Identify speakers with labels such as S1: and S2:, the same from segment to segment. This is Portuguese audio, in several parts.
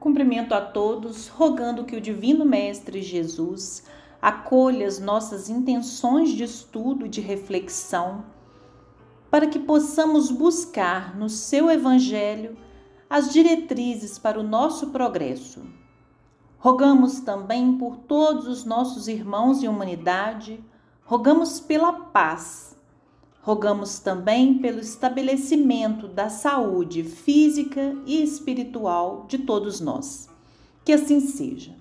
S1: Cumprimento a todos, rogando que o Divino Mestre Jesus acolha as nossas intenções de estudo e de reflexão, para que possamos buscar no seu Evangelho as diretrizes para o nosso progresso. Rogamos também por todos os nossos irmãos e humanidade, rogamos pela paz, rogamos também pelo estabelecimento da saúde física e espiritual de todos nós. Que assim seja.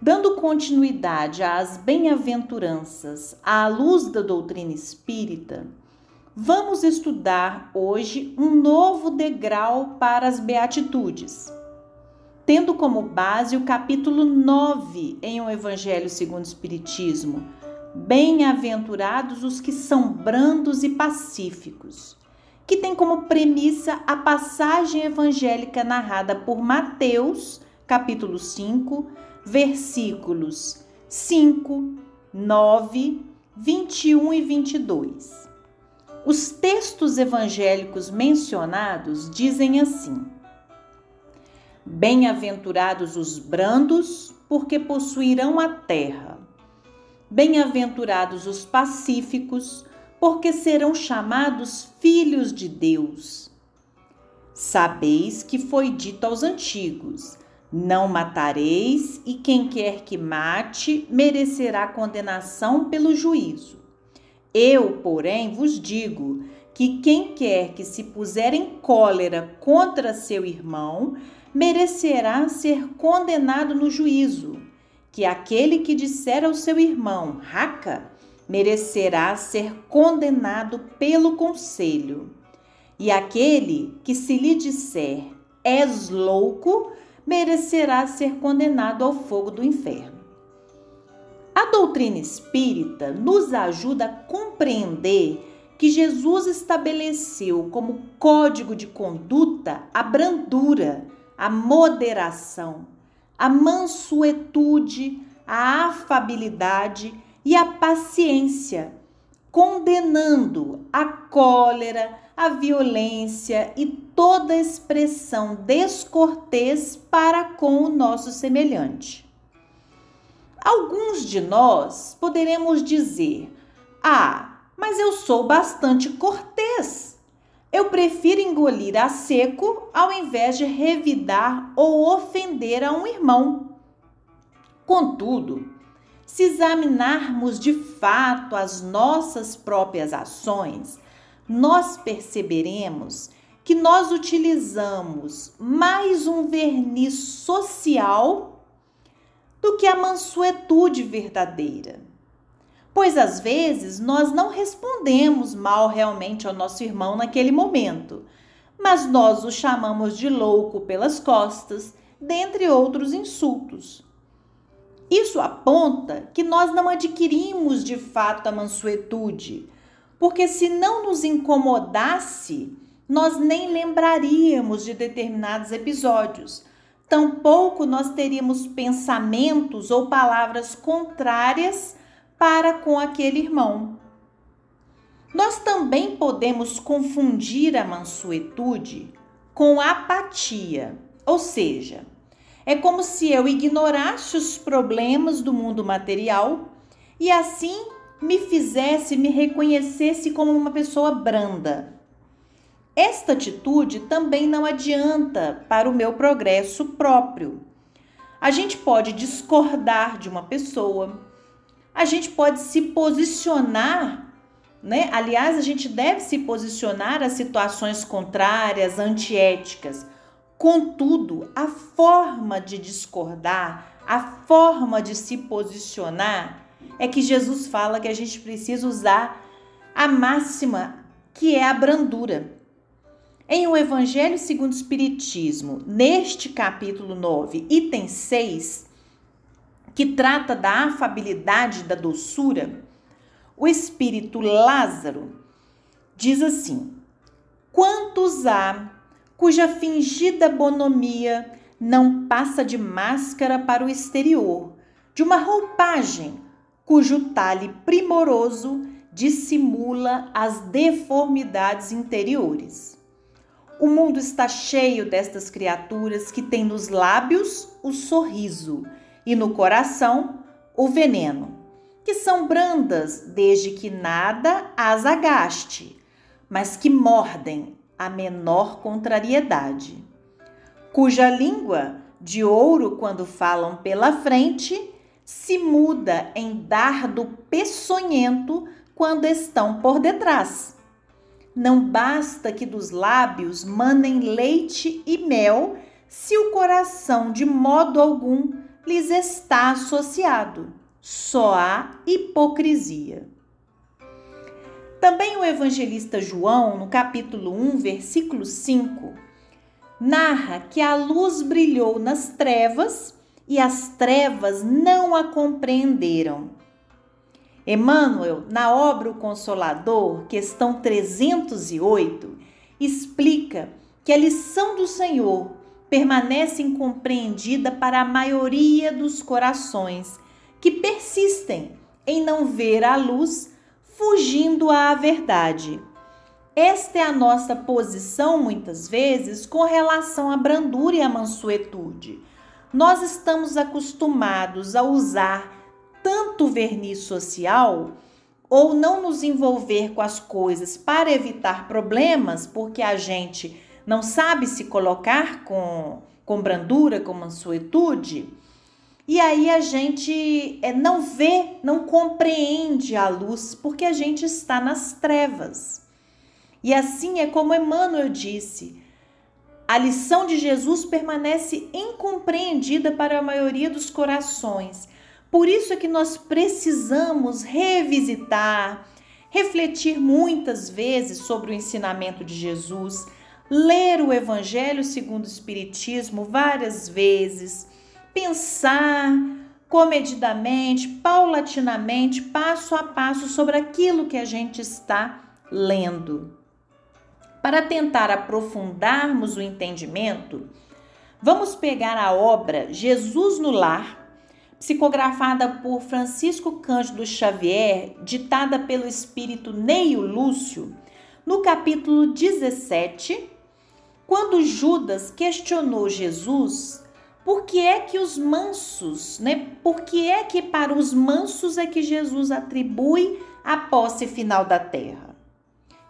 S1: Dando continuidade às bem-aventuranças à luz da doutrina espírita, Vamos estudar hoje um novo degrau para as Beatitudes, tendo como base o capítulo 9 em O Evangelho segundo o Espiritismo. Bem-aventurados os que são brandos e pacíficos, que tem como premissa a passagem evangélica narrada por Mateus, capítulo 5, versículos 5, 9, 21 e 22. Os textos evangélicos mencionados dizem assim: Bem-aventurados os brandos, porque possuirão a terra. Bem-aventurados os pacíficos, porque serão chamados filhos de Deus. Sabeis que foi dito aos antigos: Não matareis, e quem quer que mate merecerá condenação pelo juízo. Eu, porém, vos digo que quem quer que se puser em cólera contra seu irmão, merecerá ser condenado no juízo. Que aquele que disser ao seu irmão, raca, merecerá ser condenado pelo conselho. E aquele que se lhe disser, és louco, merecerá ser condenado ao fogo do inferno. A doutrina espírita nos ajuda a compreender que Jesus estabeleceu como código de conduta a brandura, a moderação, a mansuetude, a afabilidade e a paciência, condenando a cólera, a violência e toda expressão descortês para com o nosso semelhante. Alguns de nós poderemos dizer: Ah, mas eu sou bastante cortês. Eu prefiro engolir a seco ao invés de revidar ou ofender a um irmão. Contudo, se examinarmos de fato as nossas próprias ações, nós perceberemos que nós utilizamos mais um verniz social do que a mansuetude verdadeira. Pois às vezes nós não respondemos mal realmente ao nosso irmão naquele momento, mas nós o chamamos de louco pelas costas, dentre outros insultos. Isso aponta que nós não adquirimos de fato a mansuetude, porque se não nos incomodasse, nós nem lembraríamos de determinados episódios, tampouco nós teríamos pensamentos ou palavras contrárias para com aquele irmão. Nós também podemos confundir a mansuetude com apatia, ou seja, é como se eu ignorasse os problemas do mundo material e assim me fizesse, me reconhecesse como uma pessoa branda. Esta atitude também não adianta para o meu progresso próprio. A gente pode discordar de uma pessoa, a gente pode se posicionar, né? Aliás, a gente deve se posicionar a situações contrárias, antiéticas. Contudo, a forma de discordar, a forma de se posicionar, é que Jesus fala que a gente precisa usar a máxima que é a brandura. Em O Evangelho segundo o Espiritismo, neste capítulo 9, item 6, que trata da afabilidade da doçura, o espírito Lázaro diz assim: Quantos há cuja fingida bonomia não passa de máscara para o exterior, de uma roupagem cujo talhe primoroso dissimula as deformidades interiores? O mundo está cheio destas criaturas que têm nos lábios o sorriso e no coração o veneno, que são brandas desde que nada as agaste, mas que mordem a menor contrariedade, cuja língua, de ouro quando falam pela frente, se muda em dardo peçonhento quando estão por detrás. Não basta que dos lábios manem leite e mel, se o coração de modo algum lhes está associado. Só há hipocrisia. Também o evangelista João, no capítulo 1, versículo 5, narra que a luz brilhou nas trevas e as trevas não a compreenderam. Emmanuel, na obra O Consolador, questão 308, explica que a lição do Senhor permanece incompreendida para a maioria dos corações que persistem em não ver a luz, fugindo à verdade. Esta é a nossa posição, muitas vezes, com relação à brandura e à mansuetude. Nós estamos acostumados a usar tanto verniz social ou não nos envolver com as coisas para evitar problemas, porque a gente não sabe se colocar com, com brandura, com mansuetude, e aí a gente é, não vê, não compreende a luz, porque a gente está nas trevas. E assim é como Emmanuel disse: a lição de Jesus permanece incompreendida para a maioria dos corações por isso é que nós precisamos revisitar, refletir muitas vezes sobre o ensinamento de Jesus, ler o Evangelho segundo o Espiritismo várias vezes, pensar comedidamente, paulatinamente, passo a passo sobre aquilo que a gente está lendo. Para tentar aprofundarmos o entendimento, vamos pegar a obra Jesus no Lar psicografada por Francisco Cândido Xavier, ditada pelo espírito Neio Lúcio, no capítulo 17, quando Judas questionou Jesus por que é que os mansos, né? Por que é que para os mansos é que Jesus atribui a posse final da terra?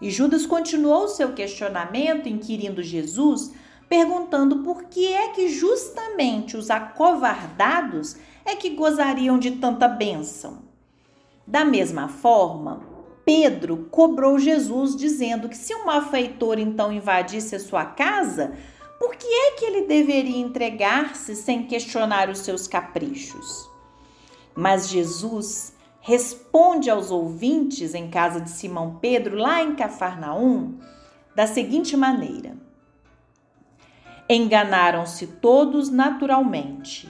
S1: E Judas continuou seu questionamento, inquirindo Jesus, perguntando por que é que justamente os acovardados é que gozariam de tanta bênção. Da mesma forma, Pedro cobrou Jesus, dizendo que se um malfeitor então invadisse a sua casa, por que é que ele deveria entregar-se sem questionar os seus caprichos? Mas Jesus responde aos ouvintes em casa de Simão Pedro, lá em Cafarnaum, da seguinte maneira: Enganaram-se todos naturalmente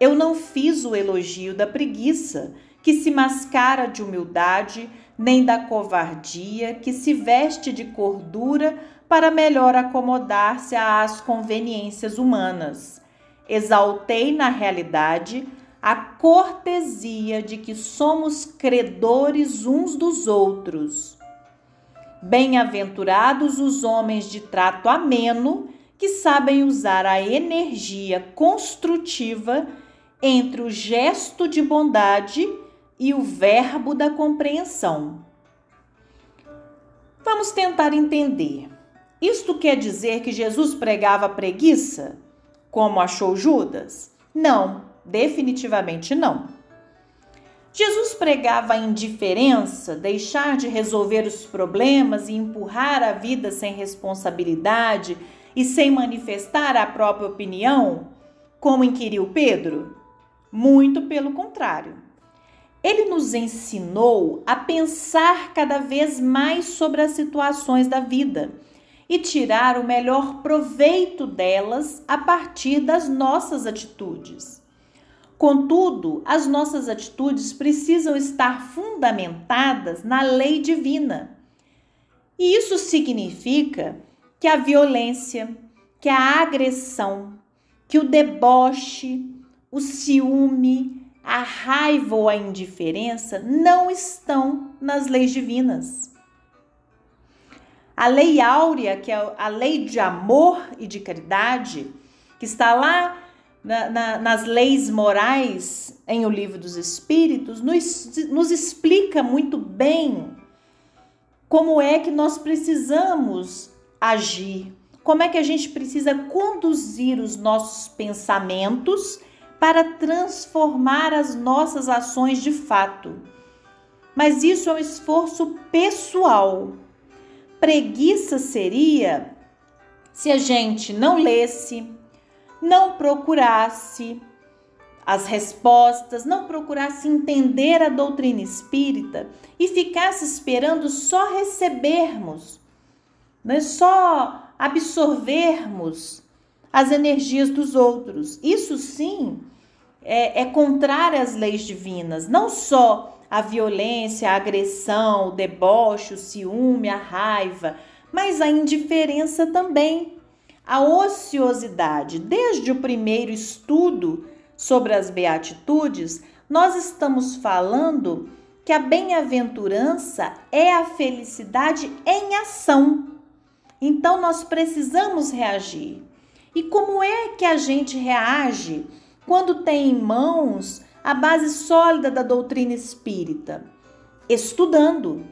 S1: eu não fiz o elogio da preguiça, que se mascara de humildade, nem da covardia, que se veste de cordura para melhor acomodar-se às conveniências humanas. Exaltei, na realidade, a cortesia de que somos credores uns dos outros. Bem-aventurados os homens de trato ameno, que sabem usar a energia construtiva entre o gesto de bondade e o verbo da compreensão. Vamos tentar entender. Isto quer dizer que Jesus pregava preguiça, como achou Judas? Não, definitivamente não. Jesus pregava a indiferença, deixar de resolver os problemas e empurrar a vida sem responsabilidade e sem manifestar a própria opinião, como inquiriu Pedro? Muito pelo contrário. Ele nos ensinou a pensar cada vez mais sobre as situações da vida e tirar o melhor proveito delas a partir das nossas atitudes. Contudo, as nossas atitudes precisam estar fundamentadas na lei divina. E isso significa que a violência, que a agressão, que o deboche, o ciúme, a raiva ou a indiferença não estão nas leis divinas. a lei áurea, que é a lei de amor e de caridade, que está lá na, na, nas leis morais em O Livro dos Espíritos, nos, nos explica muito bem como é que nós precisamos agir, como é que a gente precisa conduzir os nossos pensamentos para transformar as nossas ações de fato. Mas isso é um esforço pessoal. Preguiça seria se a gente não lesse, não procurasse as respostas, não procurasse entender a doutrina espírita e ficasse esperando só recebermos, né? só absorvermos as energias dos outros. Isso sim é, é contrário às leis divinas, não só a violência, a agressão, o deboche, o ciúme, a raiva, mas a indiferença também a ociosidade. Desde o primeiro estudo sobre as beatitudes, nós estamos falando que a bem-aventurança é a felicidade em ação. Então nós precisamos reagir. E como é que a gente reage quando tem em mãos a base sólida da doutrina espírita? Estudando.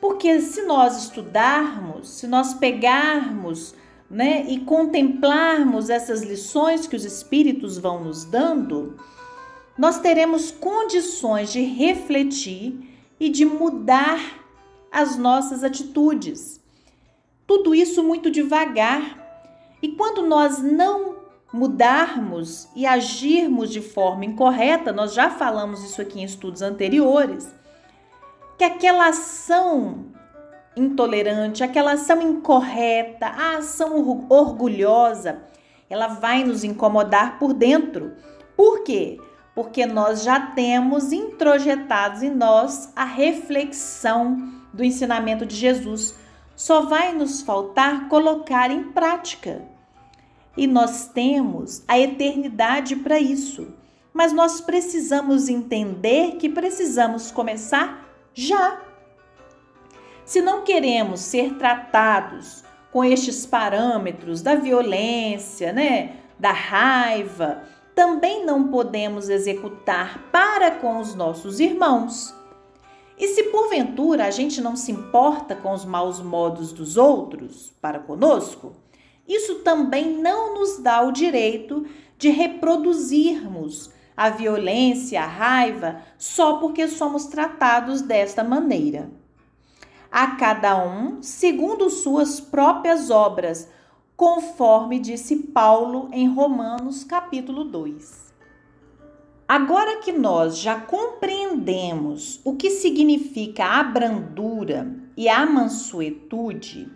S1: Porque se nós estudarmos, se nós pegarmos né, e contemplarmos essas lições que os espíritos vão nos dando, nós teremos condições de refletir e de mudar as nossas atitudes. Tudo isso muito devagar. E quando nós não mudarmos e agirmos de forma incorreta, nós já falamos isso aqui em estudos anteriores, que aquela ação intolerante, aquela ação incorreta, a ação orgulhosa, ela vai nos incomodar por dentro. Por quê? Porque nós já temos introjetados em nós a reflexão do ensinamento de Jesus. Só vai nos faltar colocar em prática. E nós temos a eternidade para isso. Mas nós precisamos entender que precisamos começar já. Se não queremos ser tratados com estes parâmetros da violência, né, da raiva, também não podemos executar para com os nossos irmãos. E se porventura a gente não se importa com os maus modos dos outros para conosco, isso também não nos dá o direito de reproduzirmos a violência, a raiva, só porque somos tratados desta maneira a cada um segundo suas próprias obras, conforme disse Paulo em Romanos capítulo 2. Agora que nós já compreendemos o que significa a brandura e a mansuetude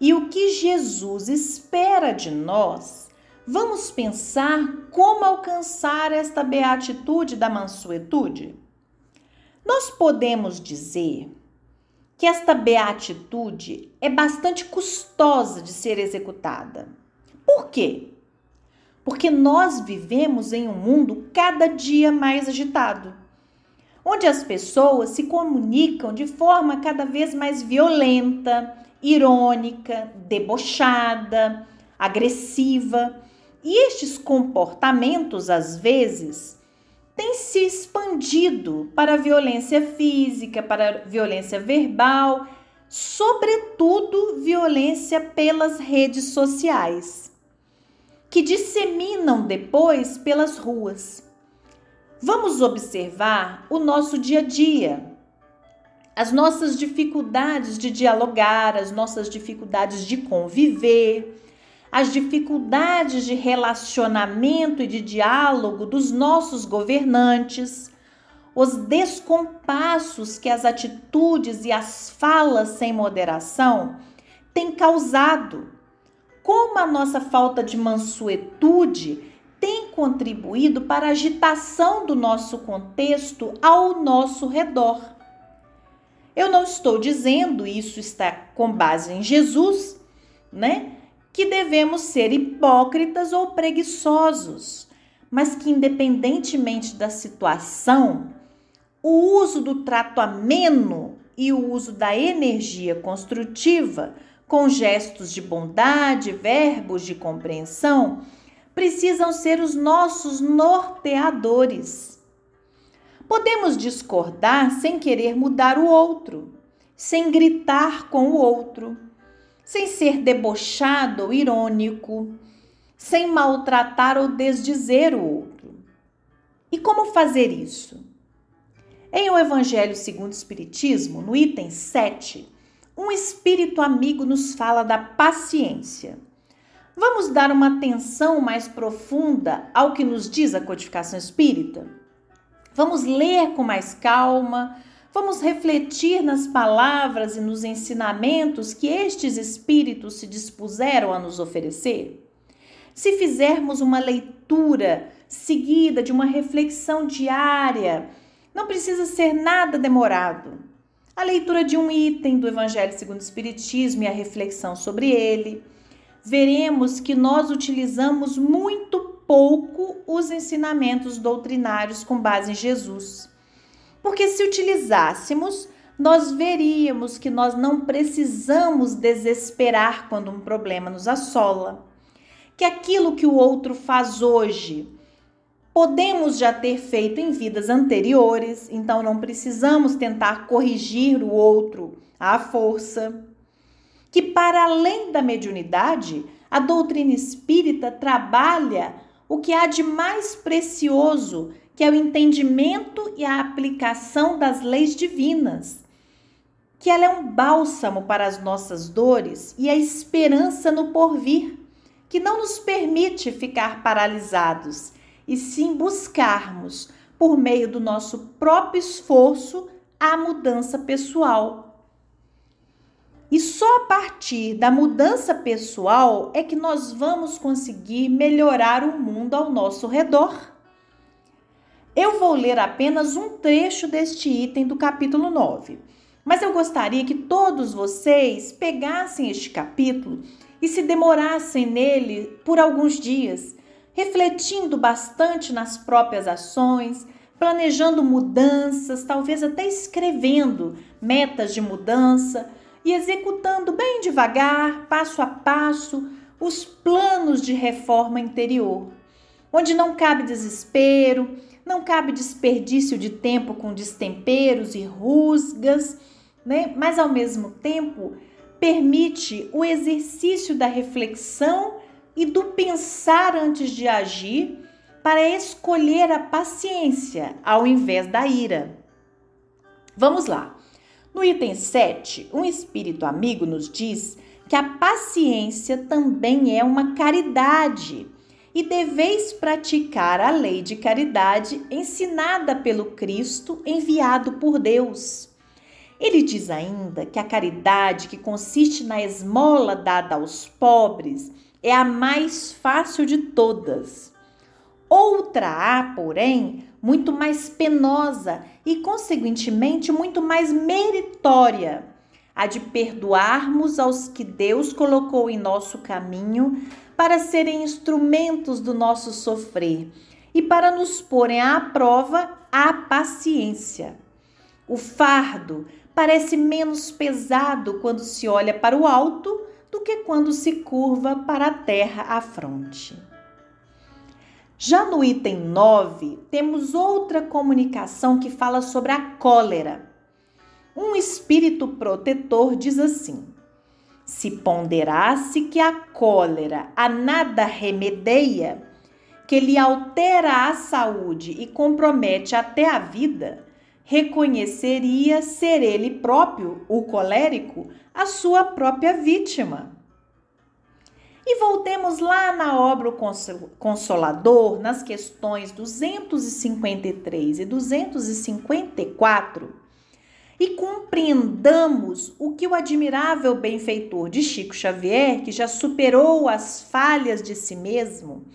S1: e o que Jesus espera de nós, vamos pensar como alcançar esta beatitude da mansuetude? Nós podemos dizer que esta beatitude é bastante custosa de ser executada. Por quê? Porque nós vivemos em um mundo cada dia mais agitado, onde as pessoas se comunicam de forma cada vez mais violenta, irônica, debochada, agressiva. E estes comportamentos, às vezes, tem se expandido para a violência física, para a violência verbal, sobretudo violência pelas redes sociais, que disseminam depois pelas ruas. Vamos observar o nosso dia a dia, as nossas dificuldades de dialogar, as nossas dificuldades de conviver as dificuldades de relacionamento e de diálogo dos nossos governantes, os descompassos que as atitudes e as falas sem moderação têm causado, como a nossa falta de mansuetude tem contribuído para a agitação do nosso contexto ao nosso redor. Eu não estou dizendo isso está com base em Jesus, né? que devemos ser hipócritas ou preguiçosos, mas que, independentemente da situação, o uso do trato ameno e o uso da energia construtiva com gestos de bondade, verbos de compreensão, precisam ser os nossos norteadores. Podemos discordar sem querer mudar o outro, sem gritar com o outro, sem ser debochado ou irônico, sem maltratar ou desdizer o outro. E como fazer isso? Em O Evangelho segundo o Espiritismo, no item 7, um espírito amigo nos fala da paciência. Vamos dar uma atenção mais profunda ao que nos diz a codificação espírita? Vamos ler com mais calma, vamos refletir nas palavras e nos ensinamentos que estes espíritos se dispuseram a nos oferecer? Se fizermos uma leitura seguida de uma reflexão diária, não precisa ser nada demorado a leitura de um item do Evangelho segundo o Espiritismo e a reflexão sobre ele, veremos que nós utilizamos muito pouco os ensinamentos doutrinários com base em Jesus. Porque se utilizássemos, nós veríamos que nós não precisamos desesperar quando um problema nos assola. Que aquilo que o outro faz hoje podemos já ter feito em vidas anteriores, então não precisamos tentar corrigir o outro à força. Que para além da mediunidade, a doutrina espírita trabalha o que há de mais precioso, que é o entendimento e a aplicação das leis divinas. Que ela é um bálsamo para as nossas dores e a esperança no porvir, que não nos permite ficar paralisados e sim buscarmos, por meio do nosso próprio esforço, a mudança pessoal. E só a partir da mudança pessoal é que nós vamos conseguir melhorar o mundo ao nosso redor. Eu vou ler apenas um trecho deste item do capítulo 9, mas eu gostaria que todos vocês pegassem este capítulo e se demorassem nele por alguns dias refletindo bastante nas próprias ações, planejando mudanças, talvez até escrevendo metas de mudança e executando bem devagar, passo a passo, os planos de reforma interior, onde não cabe desespero, não cabe desperdício de tempo com destemperos e rusgas, né? mas ao mesmo tempo permite o exercício da reflexão e do pensar antes de agir para escolher a paciência ao invés da ira. Vamos lá. No item 7, um espírito amigo nos diz que a paciência também é uma caridade e deveis praticar a lei de caridade ensinada pelo Cristo enviado por Deus. Ele diz ainda que a caridade, que consiste na esmola dada aos pobres, é a mais fácil de todas. Outra há, porém, muito mais penosa e, consequentemente, muito mais meritória, a de perdoarmos aos que Deus colocou em nosso caminho para serem instrumentos do nosso sofrer e para nos porem à prova a paciência. O fardo parece menos pesado quando se olha para o alto do que quando se curva para a terra à fronte. Já no item 9, temos outra comunicação que fala sobre a cólera. Um espírito protetor diz assim: Se ponderasse que a cólera a nada remedeia, que lhe altera a saúde e compromete até a vida, reconheceria ser ele próprio, o colérico, a sua própria vítima. E voltemos lá na obra O Consolador, nas questões 253 e 254, e compreendamos o que o admirável benfeitor de Chico Xavier, que já superou as falhas de si mesmo,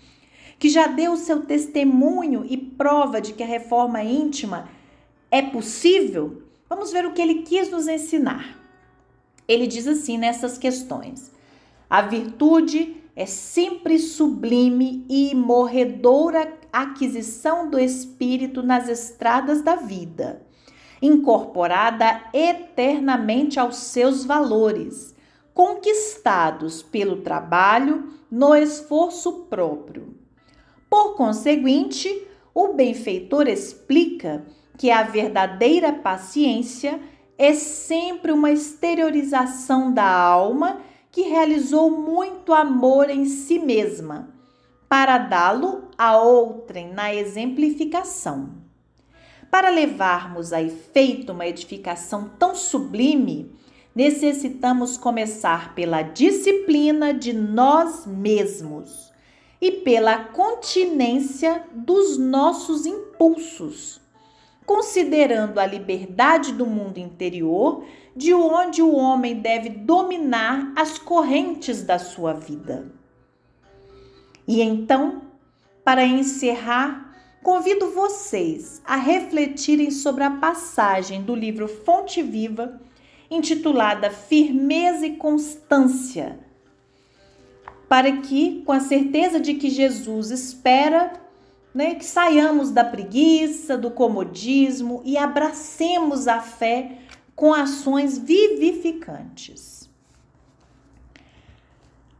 S1: que já deu seu testemunho e prova de que a reforma íntima é possível, vamos ver o que ele quis nos ensinar. Ele diz assim nessas questões: a virtude é sempre sublime e morredora aquisição do espírito nas estradas da vida, incorporada eternamente aos seus valores, conquistados pelo trabalho, no esforço próprio. Por conseguinte, o benfeitor explica que a verdadeira paciência é sempre uma exteriorização da alma que realizou muito amor em si mesma, para dá-lo a outrem na exemplificação. Para levarmos a efeito uma edificação tão sublime, necessitamos começar pela disciplina de nós mesmos e pela continência dos nossos impulsos considerando a liberdade do mundo interior, de onde o homem deve dominar as correntes da sua vida. E então, para encerrar, convido vocês a refletirem sobre a passagem do livro Fonte Viva, intitulada Firmeza e Constância, para que, com a certeza de que Jesus espera né, que saiamos da preguiça, do comodismo e abracemos a fé com ações vivificantes.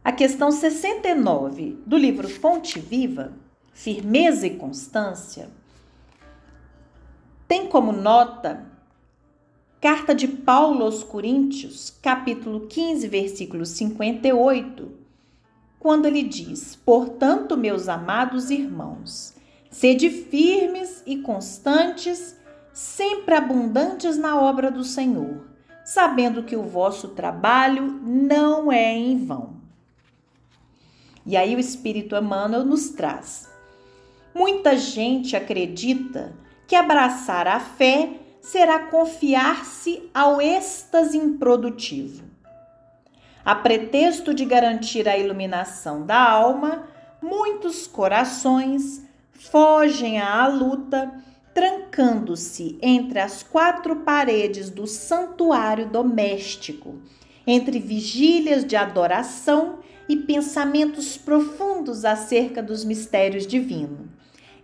S1: A questão 69 do livro Fonte Viva, Firmeza e Constância, tem como nota Carta de Paulo aos Coríntios, capítulo 15, versículo 58, quando ele diz: Portanto, meus amados irmãos, Sede firmes e constantes, sempre abundantes na obra do Senhor, sabendo que o vosso trabalho não é em vão. E aí o Espírito Emmanuel nos traz. Muita gente acredita que abraçar a fé será confiar-se ao êxtase improdutivo. A pretexto de garantir a iluminação da alma, muitos corações fogem à luta, trancando-se entre as quatro paredes do santuário doméstico, entre vigílias de adoração e pensamentos profundos acerca dos mistérios divinos,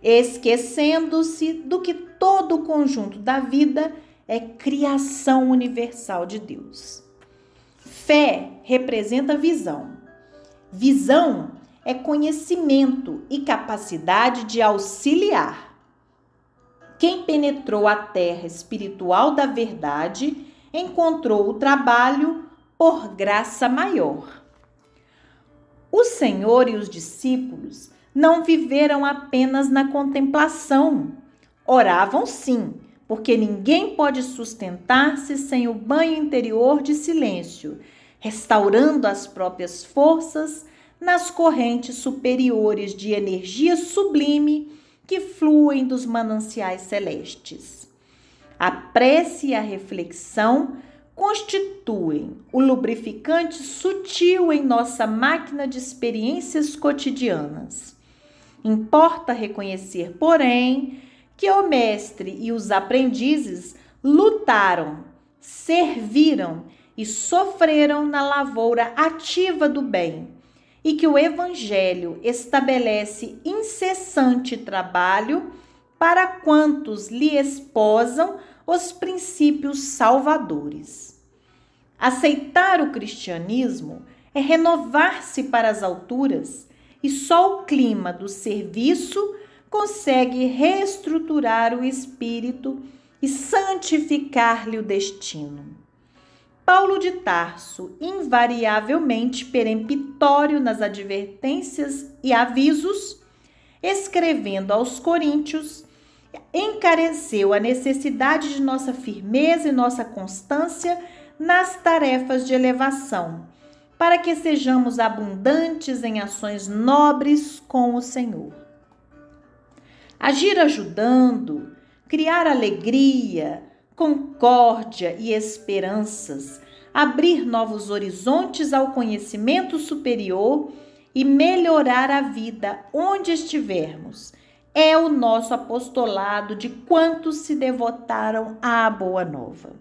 S1: esquecendo-se do que todo o conjunto da vida é criação universal de Deus. Fé representa visão. Visão é conhecimento e capacidade de auxiliar. Quem penetrou a terra espiritual da verdade encontrou o trabalho por graça maior. O Senhor e os discípulos não viveram apenas na contemplação. Oravam sim, porque ninguém pode sustentar-se sem o banho interior de silêncio, restaurando as próprias forças nas correntes superiores de energia sublime que fluem dos mananciais celestes. A prece e a reflexão constituem o lubrificante sutil em nossa máquina de experiências cotidianas. Importa reconhecer, porém, que o mestre e os aprendizes lutaram, serviram e sofreram na lavoura ativa do bem e que o Evangelho estabelece incessante trabalho para quantos lhe esposam os princípios salvadores. Aceitar o cristianismo é renovar-se para as alturas e só o clima do serviço consegue reestruturar o espírito e santificar-lhe o destino. Paulo de Tarso, invariavelmente peremptório nas advertências e avisos, escrevendo aos Coríntios, encareceu a necessidade de nossa firmeza e nossa constância nas tarefas de elevação, para que sejamos abundantes em ações nobres com o Senhor. Agir ajudando, criar alegria, concórdia e esperanças, abrir novos horizontes ao conhecimento superior e melhorar a vida onde estivermos. É o nosso apostolado de quantos se devotaram à Boa Nova.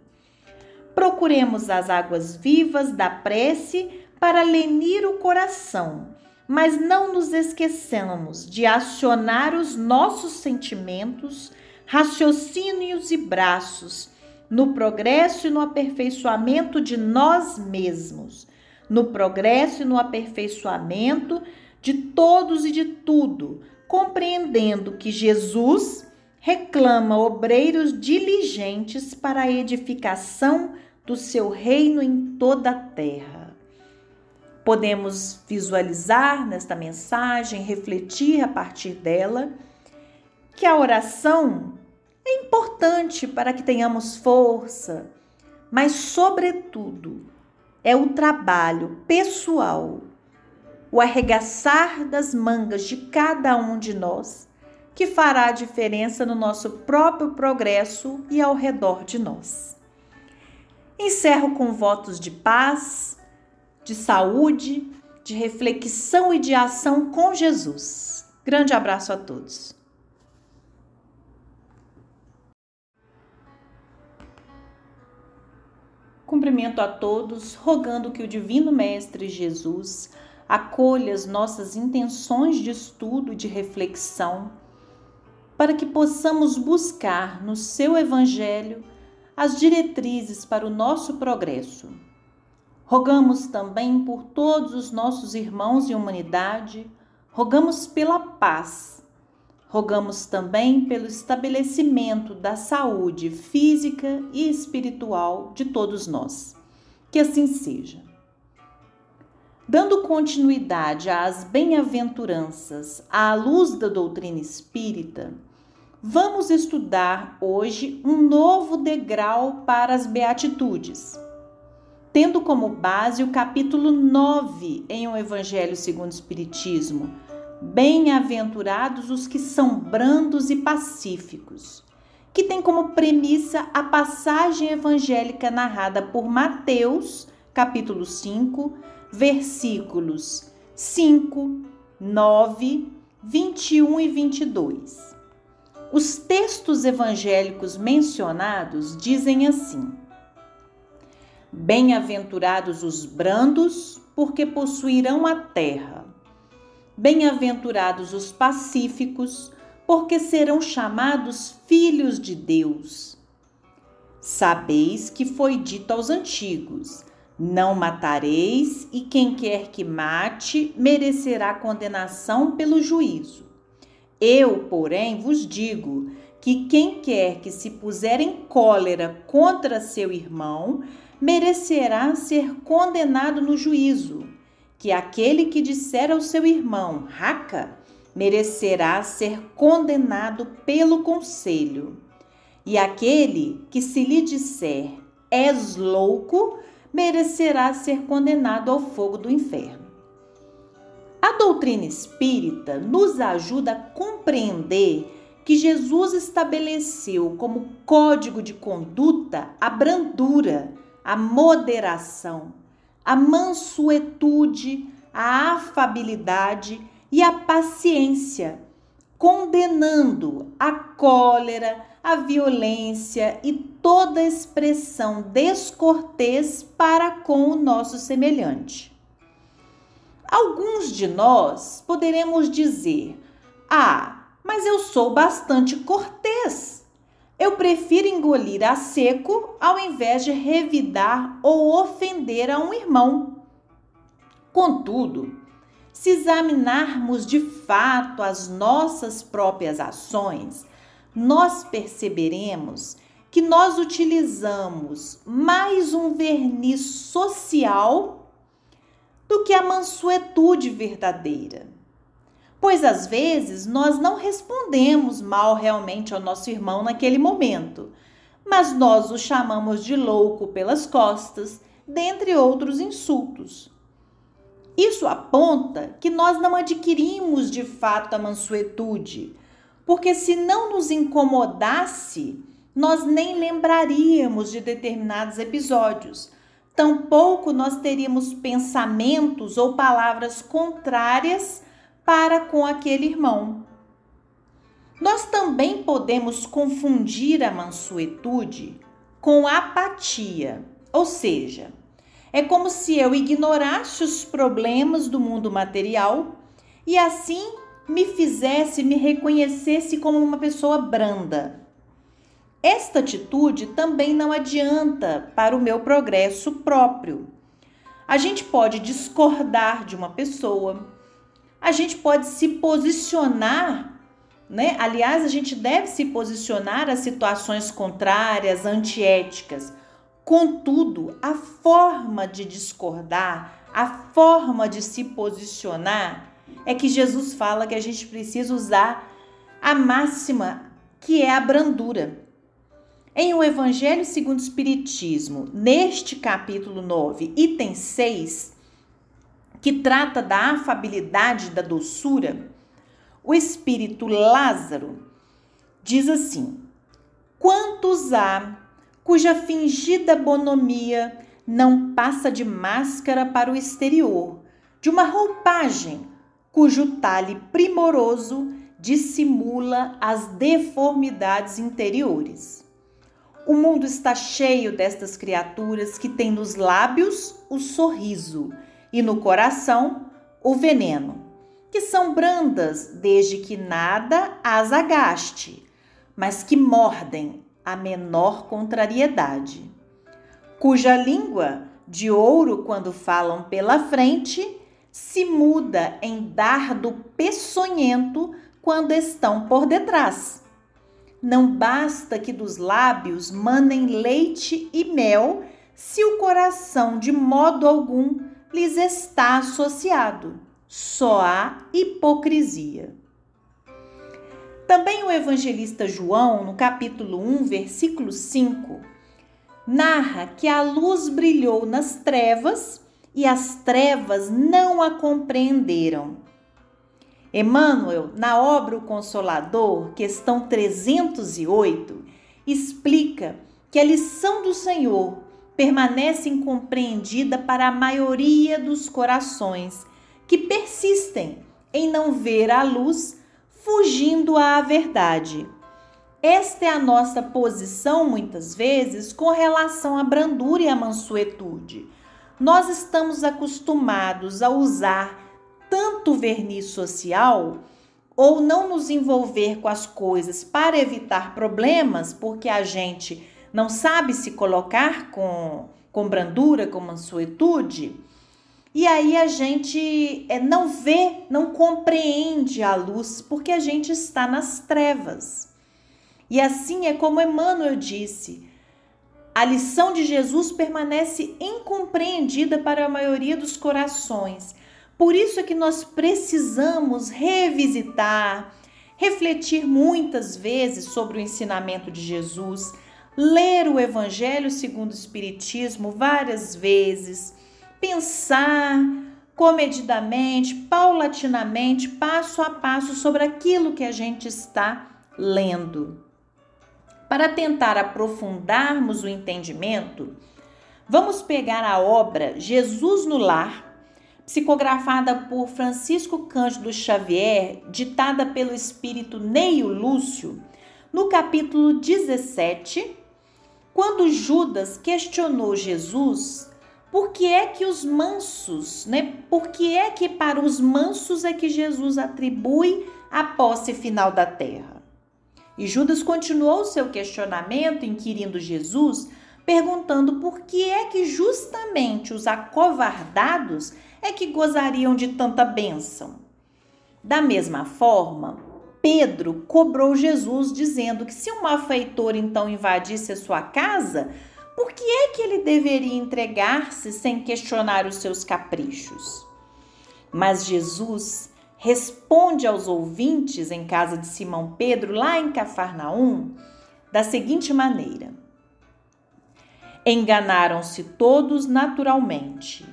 S1: Procuremos as águas vivas da prece para lenir o coração, mas não nos esqueçamos de acionar os nossos sentimentos raciocínios e braços no progresso e no aperfeiçoamento de nós mesmos, no progresso e no aperfeiçoamento de todos e de tudo, compreendendo que Jesus reclama obreiros diligentes para a edificação do seu reino em toda a terra. Podemos visualizar nesta mensagem, refletir a partir dela, que a oração é importante para que tenhamos força, mas, sobretudo, é o trabalho pessoal, o arregaçar das mangas de cada um de nós que fará a diferença no nosso próprio progresso e ao redor de nós. Encerro com votos de paz, de saúde, de reflexão e de ação com Jesus. Grande abraço a todos. Cumprimento a todos, rogando que o Divino Mestre Jesus acolha as nossas intenções de estudo e de reflexão, para que possamos buscar no seu Evangelho as diretrizes para o nosso progresso. Rogamos também por todos os nossos irmãos em humanidade, rogamos pela paz Rogamos também pelo estabelecimento da saúde física e espiritual de todos nós. Que assim seja. Dando continuidade às bem-aventuranças à luz da doutrina espírita, vamos estudar hoje um novo degrau para as beatitudes, tendo como base o capítulo 9 em O Evangelho segundo o Espiritismo Bem-aventurados os que são brandos e pacíficos, que tem como premissa a passagem evangélica narrada por Mateus, capítulo 5, versículos 5, 9, 21 e 22. Os textos evangélicos mencionados dizem assim: Bem-aventurados os brandos, porque possuirão a terra. Bem-aventurados os pacíficos, porque serão chamados filhos de Deus. Sabeis que foi dito aos antigos: Não matareis, e quem quer que mate merecerá condenação pelo juízo. Eu, porém, vos digo que quem quer que se puser em cólera contra seu irmão merecerá ser condenado no juízo que aquele que disser ao seu irmão, raca, merecerá ser condenado pelo conselho. E aquele que se lhe disser, és louco, merecerá ser condenado ao fogo do inferno. A doutrina espírita nos ajuda a compreender que Jesus estabeleceu como código de conduta a brandura, a moderação, a mansuetude, a afabilidade e a paciência, condenando a cólera, a violência e toda expressão descortês para com o nosso semelhante. Alguns de nós poderemos dizer: Ah, mas eu sou bastante cortês. Eu prefiro engolir a seco ao invés de revidar ou ofender a um irmão. Contudo, se examinarmos de fato as nossas próprias ações, nós perceberemos que nós utilizamos mais um verniz social do que a mansuetude verdadeira pois às vezes nós não respondemos mal realmente ao nosso irmão naquele momento, mas nós o chamamos de louco pelas costas, dentre outros insultos. Isso aponta que nós não adquirimos de fato a mansuetude, porque se não nos incomodasse, nós nem lembraríamos de determinados episódios. Tampouco nós teríamos pensamentos ou palavras contrárias para com aquele irmão. Nós também podemos confundir a mansuetude com apatia, ou seja, é como se eu ignorasse os problemas do mundo material e assim me fizesse, me reconhecesse como uma pessoa branda. Esta atitude também não adianta para o meu progresso próprio. A gente pode discordar de uma pessoa, a gente pode se posicionar, né? Aliás, a gente deve se posicionar a situações contrárias, antiéticas. Contudo, a forma de discordar, a forma de se posicionar é que Jesus fala que a gente precisa usar a máxima que é a brandura. Em O Evangelho segundo o Espiritismo, neste capítulo 9, item 6, que trata da afabilidade, da doçura, o espírito Lázaro diz assim: Quantos há cuja fingida bonomia não passa de máscara para o exterior, de uma roupagem cujo talhe primoroso dissimula as deformidades interiores. O mundo está cheio destas criaturas que têm nos lábios o sorriso e no coração o veneno, que são brandas desde que nada as agaste, mas que mordem a menor contrariedade, cuja língua, de ouro quando falam pela frente, se muda em dardo peçonhento quando estão por detrás. Não basta que dos lábios manem leite e mel, se o coração de modo algum lhes está associado. Só há hipocrisia. Também o evangelista João, no capítulo 1, versículo 5, narra que a luz brilhou nas trevas e as trevas não a compreenderam. Emmanuel, na obra O Consolador, questão 308, explica que a lição do Senhor permanece incompreendida para a maioria dos corações que persistem em não ver a luz, fugindo à verdade. Esta é a nossa posição, muitas vezes, com relação à brandura e à mansuetude. Nós estamos acostumados a usar tanto verniz social ou não nos envolver com as coisas para evitar problemas, porque a gente não sabe se colocar com, com brandura, com mansuetude, e aí a gente é, não vê, não compreende a luz, porque a gente está nas trevas. E assim é como Emmanuel disse: a lição de Jesus permanece incompreendida para a maioria dos corações. Por isso é que nós precisamos revisitar, refletir muitas vezes sobre o ensinamento de Jesus ler o Evangelho segundo o Espiritismo várias vezes, pensar comedidamente, paulatinamente, passo a passo sobre aquilo que a gente está lendo. Para tentar aprofundarmos o entendimento, vamos pegar a obra Jesus no Lar, psicografada por Francisco Cândido Xavier, ditada pelo espírito Neio Lúcio, no capítulo 17, quando Judas questionou Jesus, por que é que os mansos, né? Por que é que para os mansos é que Jesus atribui a posse final da terra? E Judas continuou seu questionamento, inquirindo Jesus, perguntando por que é que justamente os acovardados é que gozariam de tanta bênção. Da mesma forma, Pedro cobrou Jesus, dizendo que se um malfeitor então invadisse a sua casa, por que é que ele deveria entregar-se sem questionar os seus caprichos? Mas Jesus responde aos ouvintes em casa de Simão Pedro, lá em Cafarnaum, da seguinte maneira: Enganaram-se todos naturalmente.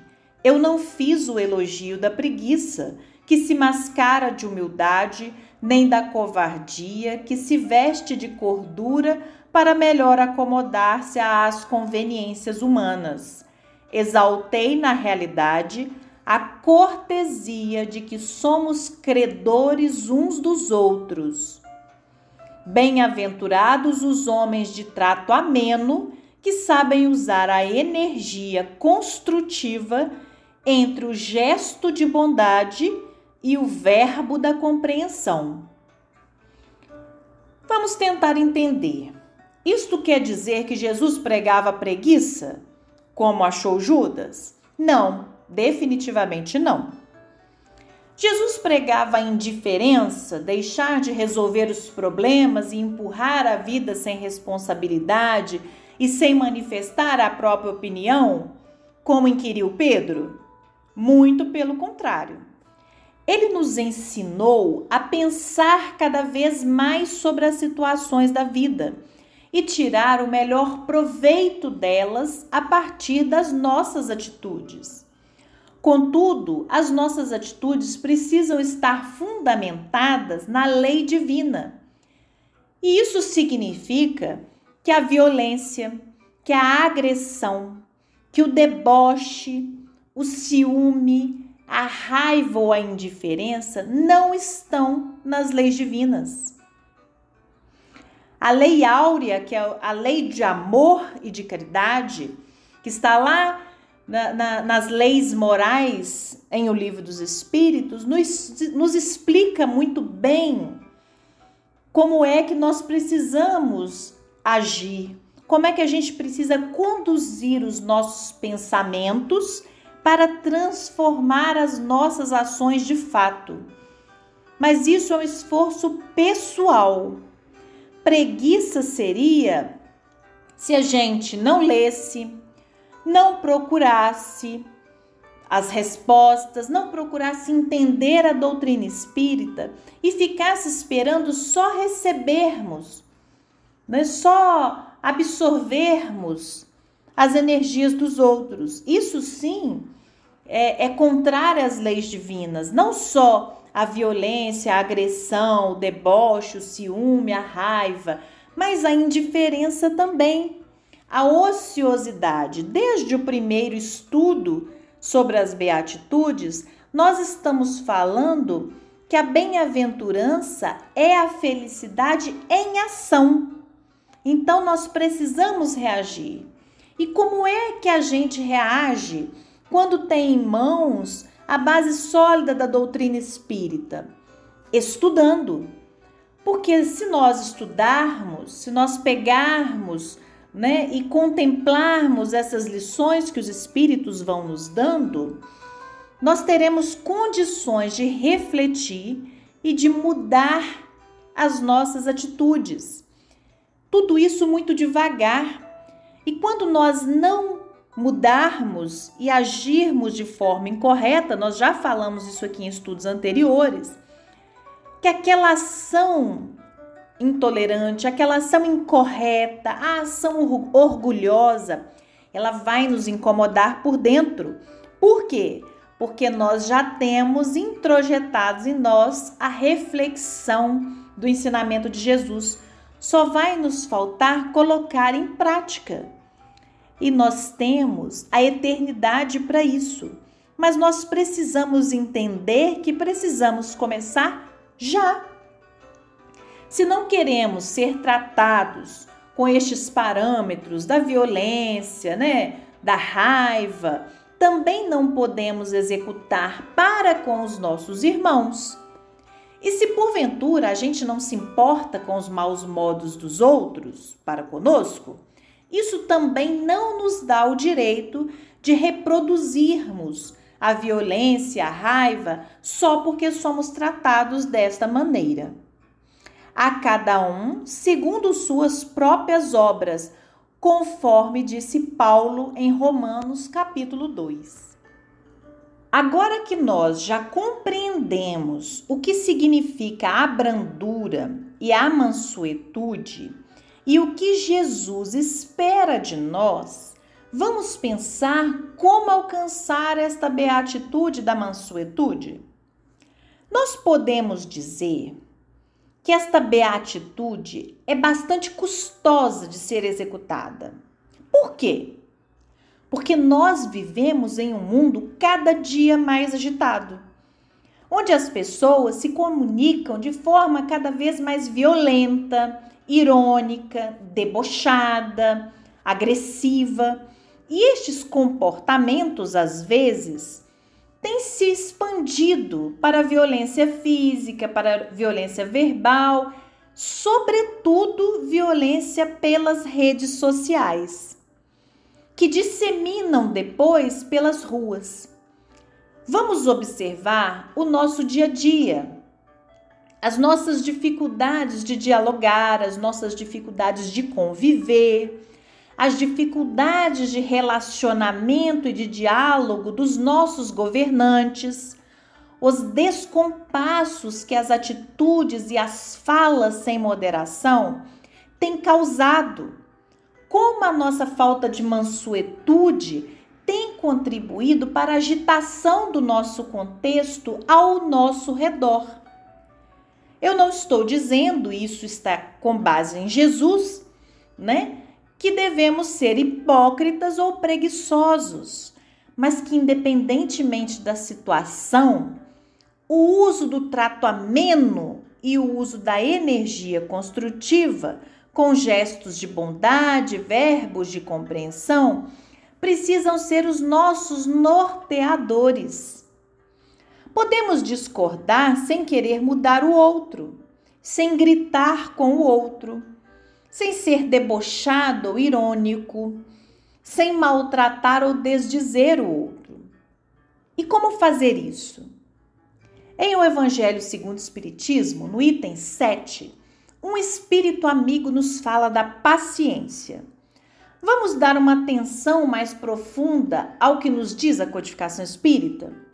S1: Eu não fiz o elogio da preguiça, que se mascara de humildade nem da covardia que se veste de cordura para melhor acomodar-se às conveniências humanas. Exaltei na realidade a cortesia de que somos credores uns dos outros. Bem-aventurados os homens de trato ameno que sabem usar a energia construtiva entre o gesto de bondade e o verbo da compreensão. Vamos tentar entender. Isto quer dizer que Jesus pregava preguiça, como achou Judas? Não, definitivamente não. Jesus pregava a indiferença, deixar de resolver os problemas e empurrar a vida sem responsabilidade e sem manifestar a própria opinião, como inquiriu Pedro? Muito pelo contrário. Ele nos ensinou a pensar cada vez mais sobre as situações da vida e tirar o melhor proveito delas a partir das nossas atitudes. Contudo, as nossas atitudes precisam estar fundamentadas na lei divina. E isso significa que a violência, que a agressão, que o deboche, o ciúme, a raiva ou a indiferença não estão nas leis divinas. A lei áurea, que é a lei de amor e de caridade, que está lá na, na, nas leis morais em O Livro dos Espíritos, nos, nos explica muito bem como é que nós precisamos agir, como é que a gente precisa conduzir os nossos pensamentos para transformar as nossas ações de fato. Mas isso é um esforço pessoal. Preguiça seria se a gente não lesse, não procurasse as respostas, não procurasse entender a doutrina espírita e ficasse esperando só recebermos, né? só absorvermos as energias dos outros. Isso sim é, é contrária às leis divinas, não só a violência, a agressão, o deboche, o ciúme, a raiva, mas a indiferença também, a ociosidade. Desde o primeiro estudo sobre as beatitudes, nós estamos falando que a bem-aventurança é a felicidade em ação. Então nós precisamos reagir. E como é que a gente reage quando tem em mãos a base sólida da doutrina espírita? Estudando. Porque se nós estudarmos, se nós pegarmos né, e contemplarmos essas lições que os espíritos vão nos dando, nós teremos condições de refletir e de mudar as nossas atitudes. Tudo isso muito devagar, e quando nós não mudarmos e agirmos de forma incorreta, nós já falamos isso aqui em estudos anteriores, que aquela ação intolerante, aquela ação incorreta, a ação orgulhosa, ela vai nos incomodar por dentro. Por quê? Porque nós já temos introjetados em nós a reflexão do ensinamento de Jesus. Só vai nos faltar colocar em prática. E nós temos a eternidade para isso. Mas nós precisamos entender que precisamos começar já. Se não queremos ser tratados com estes parâmetros da violência, né, da raiva, também não podemos executar para com os nossos irmãos. E se porventura a gente não se importa com os maus modos dos outros para conosco, isso também não nos dá o direito de reproduzirmos a violência, a raiva, só porque somos tratados desta maneira. A cada um segundo suas próprias obras, conforme disse Paulo em Romanos capítulo 2. Agora que nós já compreendemos o que significa a brandura e a mansuetude, e o que Jesus espera de nós, vamos pensar como alcançar esta beatitude da mansuetude? Nós podemos dizer que esta beatitude é bastante custosa de ser executada. Por quê? Porque nós vivemos em um mundo cada dia mais agitado, onde as pessoas se comunicam de forma cada vez mais violenta, irônica, debochada, agressiva. E estes comportamentos, às vezes, têm se expandido para a violência física, para a violência verbal, sobretudo violência pelas redes sociais. que disseminam depois pelas ruas. Vamos observar o nosso dia a dia, as nossas dificuldades de dialogar, as nossas dificuldades de conviver, as dificuldades de relacionamento e de diálogo dos nossos governantes, os descompassos que as atitudes e as falas sem moderação têm causado, como a nossa falta de mansuetude tem contribuído para a agitação do nosso contexto ao nosso redor. Eu não estou dizendo isso está com base em Jesus, né? Que devemos ser hipócritas ou preguiçosos, mas que independentemente da situação, o uso do trato ameno e o uso da energia construtiva, com gestos de bondade, verbos de compreensão, precisam ser os nossos norteadores. Podemos discordar sem querer mudar o outro, sem gritar com o outro, sem ser debochado ou irônico, sem maltratar ou desdizer o outro. E como fazer isso? Em O Evangelho segundo o Espiritismo, no item 7, um espírito amigo nos fala da paciência. Vamos dar uma atenção mais profunda ao que nos diz a codificação espírita?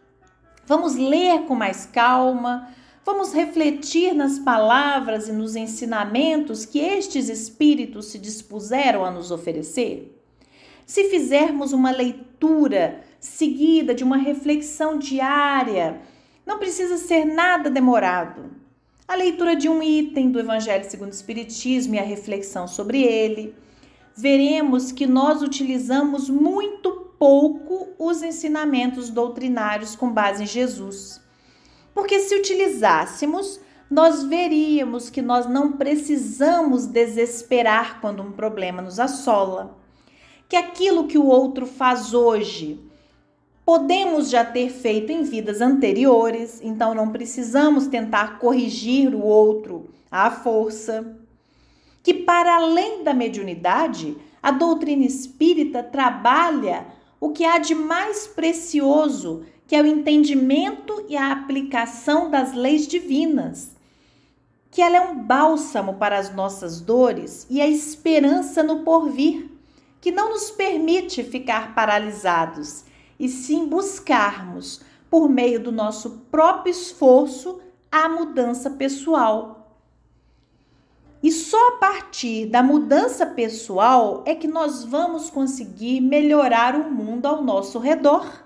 S1: Vamos ler com mais calma, vamos refletir nas palavras e nos ensinamentos que estes espíritos se dispuseram a nos oferecer? Se fizermos uma leitura seguida de uma reflexão diária, não precisa ser nada demorado. A leitura de um item do Evangelho segundo o Espiritismo e a reflexão sobre ele, veremos que nós utilizamos muito pouco os ensinamentos doutrinários com base em Jesus. Porque se utilizássemos, nós veríamos que nós não precisamos desesperar quando um problema nos assola. Que aquilo que o outro faz hoje podemos já ter feito em vidas anteriores, então não precisamos tentar corrigir o outro à força. Que para além da mediunidade, a doutrina espírita trabalha o que há de mais precioso, que é o entendimento e a aplicação das leis divinas. Que ela é um bálsamo para as nossas dores e a esperança no porvir, que não nos permite ficar paralisados e sim buscarmos, por meio do nosso próprio esforço, a mudança pessoal. E só a partir da mudança pessoal é que nós vamos conseguir melhorar o mundo ao nosso redor.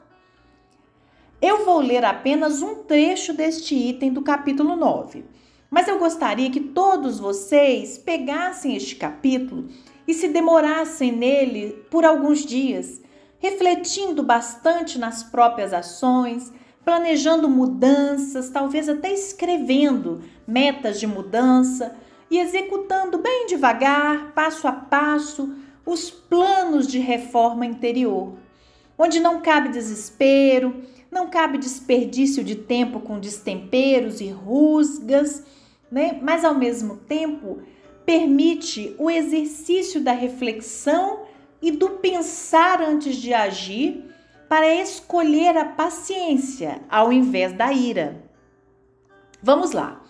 S1: Eu vou ler apenas um trecho deste item do capítulo 9, mas eu gostaria que todos vocês pegassem este capítulo e se demorassem nele por alguns dias refletindo bastante nas próprias ações, planejando mudanças, talvez até escrevendo metas de mudança e executando bem devagar, passo a passo, os planos de reforma interior, onde não cabe desespero, não cabe desperdício de tempo com destemperos e rusgas, né? mas ao mesmo tempo permite o exercício da reflexão e do pensar antes de agir para escolher a paciência ao invés da ira. Vamos lá.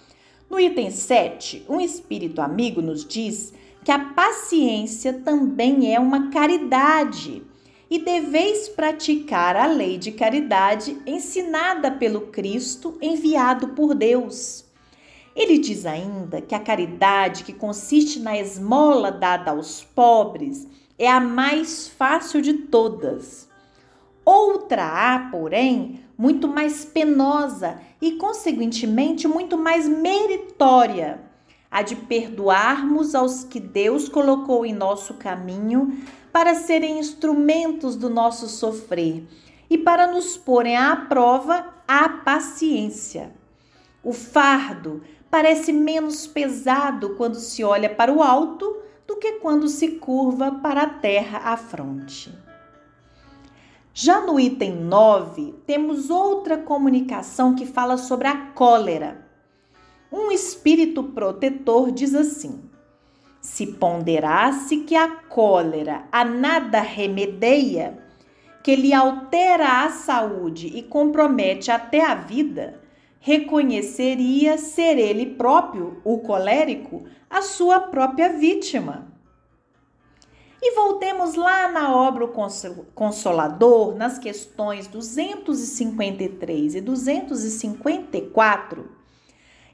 S1: No item 7, um espírito amigo nos diz que a paciência também é uma caridade e deveis praticar a lei de caridade ensinada pelo Cristo enviado por Deus. Ele diz ainda que a caridade, que consiste na esmola dada aos pobres, é a mais fácil de todas. Outra há, porém, muito mais penosa e, consequentemente, muito mais meritória, a de perdoarmos aos que Deus colocou em nosso caminho para serem instrumentos do nosso sofrer e para nos porem à prova a paciência. O fardo parece menos pesado quando se olha para o alto do que quando se curva para a terra à fronte. Já no item 9, temos outra comunicação que fala sobre a cólera. Um espírito protetor diz assim: Se ponderasse que a cólera a nada remedeia, que lhe altera a saúde e compromete até a vida, reconheceria ser ele próprio, o colérico, a sua própria vítima. E voltemos lá na obra O Consolador, nas questões 253 e 254,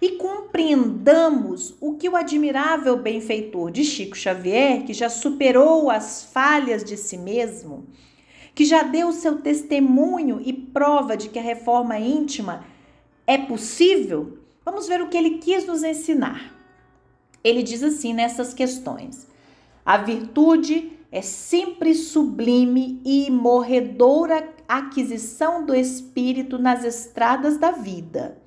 S1: e compreendamos o que o admirável benfeitor de Chico Xavier, que já superou as falhas de si mesmo, que já deu seu testemunho e prova de que a reforma íntima é possível, vamos ver o que ele quis nos ensinar. Ele diz assim nessas questões: a virtude é sempre sublime e morredoura aquisição do espírito nas estradas da vida,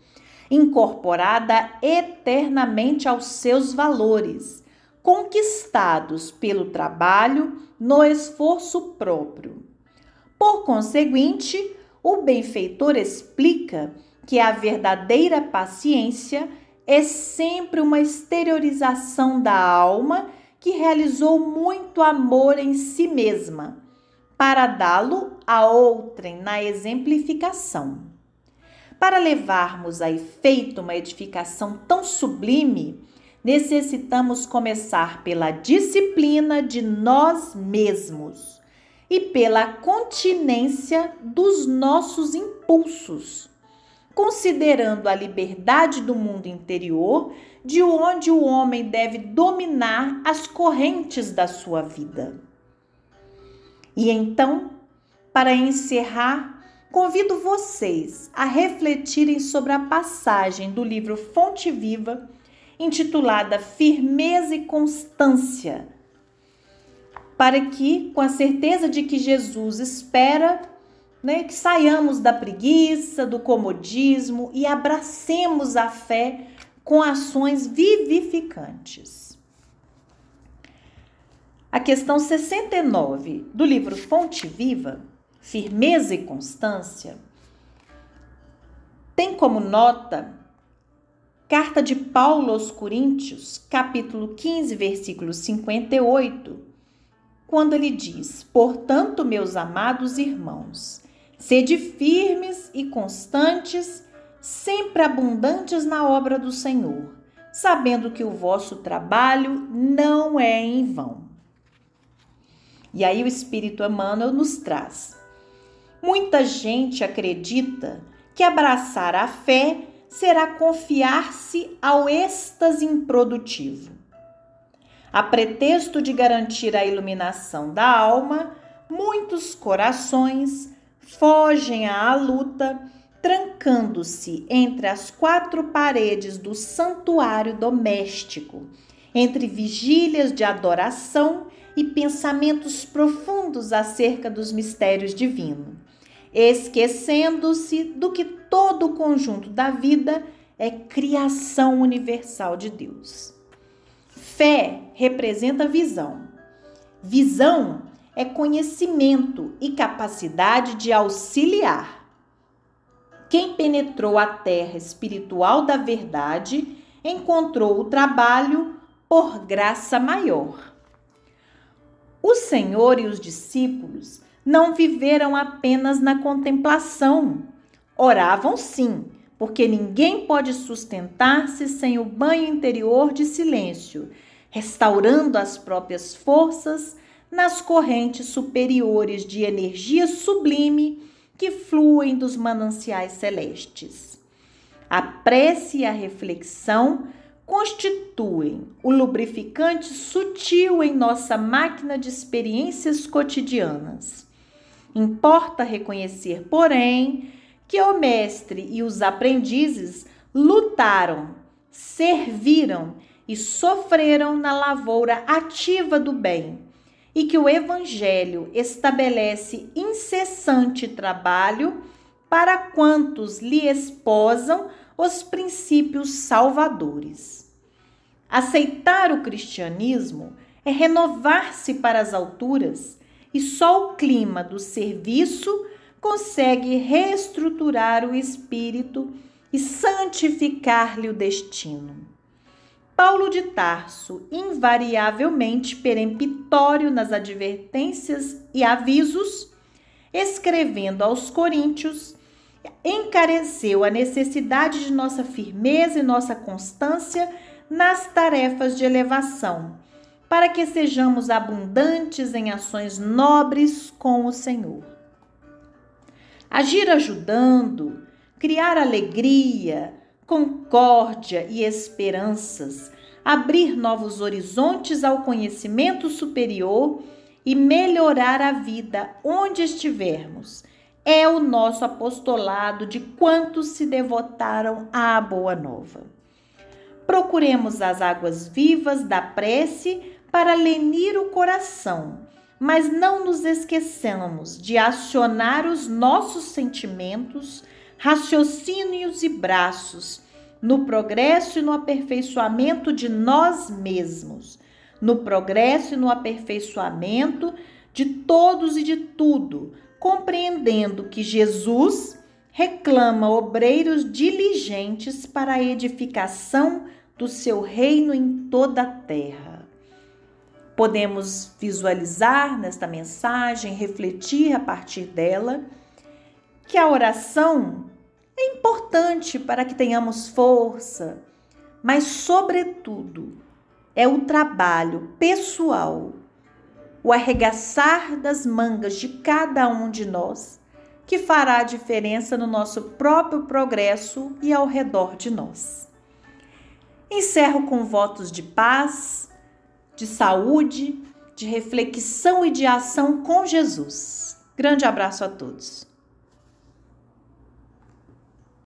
S1: incorporada eternamente aos seus valores, conquistados pelo trabalho no esforço próprio. Por conseguinte, o benfeitor explica que a verdadeira paciência é sempre uma exteriorização da alma que realizou muito amor em si mesma, para dá-lo a outrem na exemplificação. Para levarmos a efeito uma edificação tão sublime, necessitamos começar pela disciplina de nós mesmos e pela continência dos nossos impulsos, considerando a liberdade do mundo interior, de onde o homem deve dominar as correntes da sua vida. E então, para encerrar, convido vocês a refletirem sobre a passagem do livro Fonte Viva, intitulada Firmeza e Constância para que, com a certeza de que Jesus espera, né, que saiamos da preguiça, do comodismo e abracemos a fé com ações vivificantes. A questão 69 do livro Fonte Viva, Firmeza e Constância, tem como nota Carta de Paulo aos Coríntios, capítulo 15, versículo 58, quando ele diz: Portanto, meus amados irmãos, sede firmes e constantes, sempre abundantes na obra do Senhor, sabendo que o vosso trabalho não é em vão. E aí o Espírito Emmanuel nos traz. Muita gente acredita que abraçar a fé será confiar-se ao êxtase improdutivo. A pretexto de garantir a iluminação da alma, muitos corações fogem à luta, trancando-se entre as quatro paredes do santuário doméstico, entre vigílias de adoração e pensamentos profundos acerca dos mistérios divinos, esquecendo-se do que todo o conjunto da vida é criação universal de Deus. Fé representa visão. Visão é conhecimento e capacidade de auxiliar. Quem penetrou a terra espiritual da verdade encontrou o trabalho por graça maior. O Senhor e os discípulos não viveram apenas na contemplação. Oravam sim, porque ninguém pode sustentar-se sem o banho interior de silêncio restaurando as próprias forças nas correntes superiores de energia sublime que fluem dos mananciais celestes. A prece e a reflexão constituem o lubrificante sutil em nossa máquina de experiências cotidianas. Importa reconhecer, porém, que o mestre e os aprendizes lutaram, serviram e sofreram na lavoura ativa do bem, e que o Evangelho estabelece incessante trabalho para quantos lhe esposam os princípios salvadores. Aceitar o cristianismo é renovar-se para as alturas, e só o clima do serviço consegue reestruturar o espírito e santificar-lhe o destino. Paulo de Tarso, invariavelmente peremptório nas advertências e avisos, escrevendo aos Coríntios, encareceu a necessidade de nossa firmeza e nossa constância nas tarefas de elevação, para que sejamos abundantes em ações nobres com o Senhor. Agir ajudando, criar alegria, concórdia e esperanças, abrir novos horizontes ao conhecimento superior e melhorar a vida onde estivermos. É o nosso apostolado de quantos se devotaram à Boa Nova. Procuremos as águas vivas da prece para lenir o coração, mas não nos esqueçamos de acionar os nossos sentimentos raciocínios e braços no progresso e no aperfeiçoamento de nós mesmos, no progresso e no aperfeiçoamento de todos e de tudo, compreendendo que Jesus reclama obreiros diligentes para a edificação do seu reino em toda a terra. Podemos visualizar nesta mensagem, refletir a partir dela que a oração é importante para que tenhamos força, mas, sobretudo, é o trabalho pessoal, o arregaçar das mangas de cada um de nós que fará a diferença no nosso próprio progresso e ao redor de nós. Encerro com votos de paz, de saúde, de reflexão e de ação com Jesus. Grande abraço a todos.